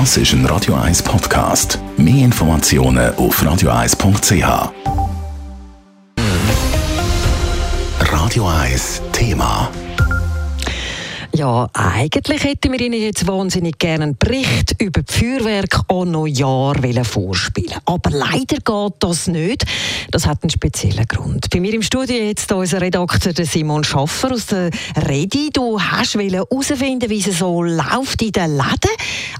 Das ist ein Radio 1 Podcast. Mehr Informationen auf radio1.ch. Radio 1 Thema. Ja, eigentlich hätten wir Ihnen jetzt wahnsinnig gerne einen Bericht über die Feuerwerk an Neujahr vorspielen Aber leider geht das nicht. Das hat einen speziellen Grund. Bei mir im Studio jetzt unser Redakteur Simon Schaffer aus der Redi. Du hast herausfinden, wie es so läuft in den Läden.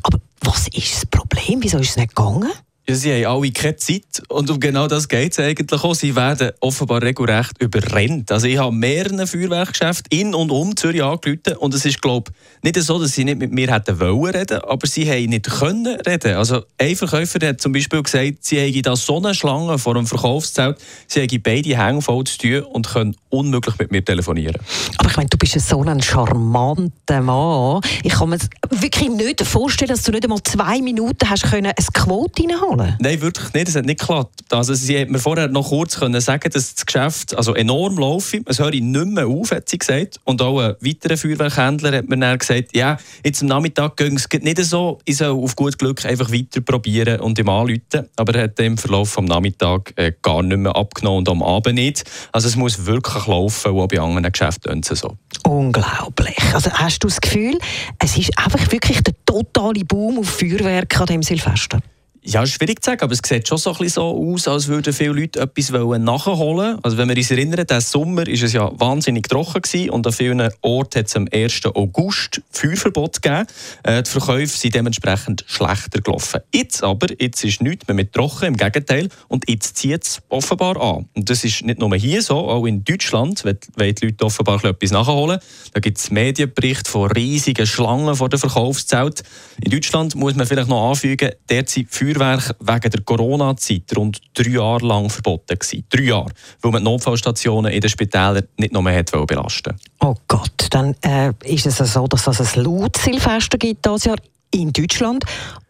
Aber was ist das Problem? Wieso ist es nicht gegangen? Ja, sie haben alle keine Zeit und um genau das geht es eigentlich auch. Sie werden offenbar regelrecht überrennt. Also ich habe mehrere Feuerwerkgeschäfte in und um Zürich angerufen und es ist glaube nicht so, dass sie nicht mit mir hätten wollen reden, aber sie haben nicht können reden. Also ein Verkäufer hat zum Beispiel gesagt, sie hätten da so eine Schlange vor einem Verkaufszelt, sie hätten beide Hänge voll zu tun und können unmöglich mit mir telefonieren. Aber ich meine, du bist so ein charmanter Mann. Ich kann mir wirklich nicht vorstellen, dass du nicht einmal zwei Minuten hast können ein Quote reinholen zahlen? Nein, wirklich nicht. Es hat nicht geklappt. Also, sie hat mir vorher noch kurz können sagen, dass das Geschäft also enorm läuft. Es höre nicht mehr auf, hat sie gesagt. Und auch ein weiterer Feuerwerkhändler hat mir dann gesagt, ja, jetzt am Nachmittag ging es nicht so. Ich soll auf gut Glück einfach weiter probieren und ihm anrufen. Aber er hat im Verlauf des Nachmittags äh, gar nicht mehr abgenommen und am Abend nicht. Also es muss wirklich laufen, auch bei anderen Geschäften so. Unglaublich. Also hast du das Gefühl, es ist einfach wirklich der totale Boom auf Feuerwerk an dem Silvester? Ja, schwierig zu sagen, aber es sieht schon so, ein bisschen so aus, als würden viele Leute etwas nachholen wollen. Also wenn wir uns erinnern, diesen Sommer war es ja wahnsinnig trocken gewesen und an vielen Orten hat es am 1. August Feuerverbot gegeben. Äh, die Verkäufe sind dementsprechend schlechter gelaufen. Jetzt aber, jetzt ist nichts mehr mit trocken, im Gegenteil. Und jetzt zieht es offenbar an. Und das ist nicht nur hier so, auch in Deutschland wollen die Leute offenbar etwas nachholen. Da gibt es Medienberichte von riesigen Schlangen vor den Verkaufszelten. In Deutschland muss man vielleicht noch anfügen, derzeit Feuerwerk wegen der Corona-Zeit rund drei Jahre lang verboten gewesen. Drei Jahre, weil man die Notfallstationen in den Spitälern nicht noch mehr belasten Oh Gott, dann äh, ist es so, dass es ein Laut-Silvester gibt dieses Jahr in Deutschland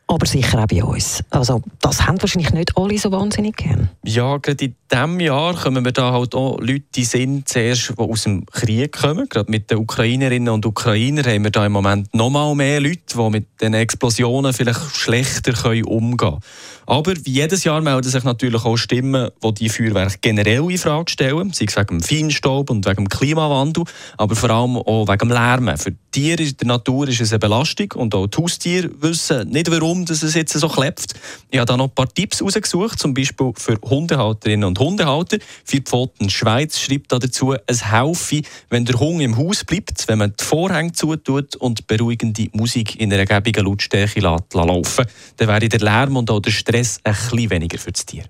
aber sicher auch bei uns. Also das haben wahrscheinlich nicht alle so wahnsinnig gern. Ja, gerade in diesem Jahr kommen wir da halt auch Leute in Sinn, zuerst, die aus dem Krieg kommen. Gerade mit den Ukrainerinnen und Ukrainern haben wir da im Moment noch mal mehr Leute, die mit den Explosionen vielleicht schlechter umgehen können. Aber wie jedes Jahr melden sich natürlich auch Stimmen, die die Feuerwerke generell in Frage stellen, sei es wegen dem Feinstaub und wegen dem Klimawandel, aber vor allem auch wegen dem Lärm. Für Tiere in der Natur ist es eine Belastung und auch die Haustiere wissen nicht, warum dass es jetzt so klebt. Ich habe da noch ein paar Tipps rausgesucht, zum Beispiel für Hundehalterinnen und Hundehalter. Die Pfoten Schweiz schreibt da dazu, es helfe, wenn der Hund im Haus bleibt, wenn man die Vorhänge zutut und beruhigende Musik in einer gäbigen Lautstärke laufen dann wäre der Lärm und auch der Stress ein bisschen weniger für das Tier.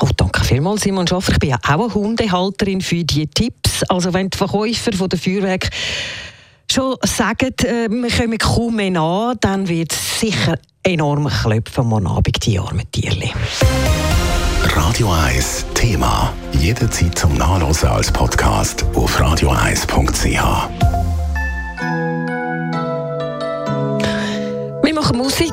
Oh, danke vielmals, Simon Schaffer. Ich bin ja auch eine Hundehalterin für diese Tipps. Also wenn die Verkäufer von der Feuerwerk schon sagen, äh, wir kommen kaum mehr nach, dann wird es sicher enorm klopfen am Abend, die armen Tierchen. Radio 1 Thema. Jederzeit zum Nachlesen als Podcast auf radio1.ch. Wir machen Musik.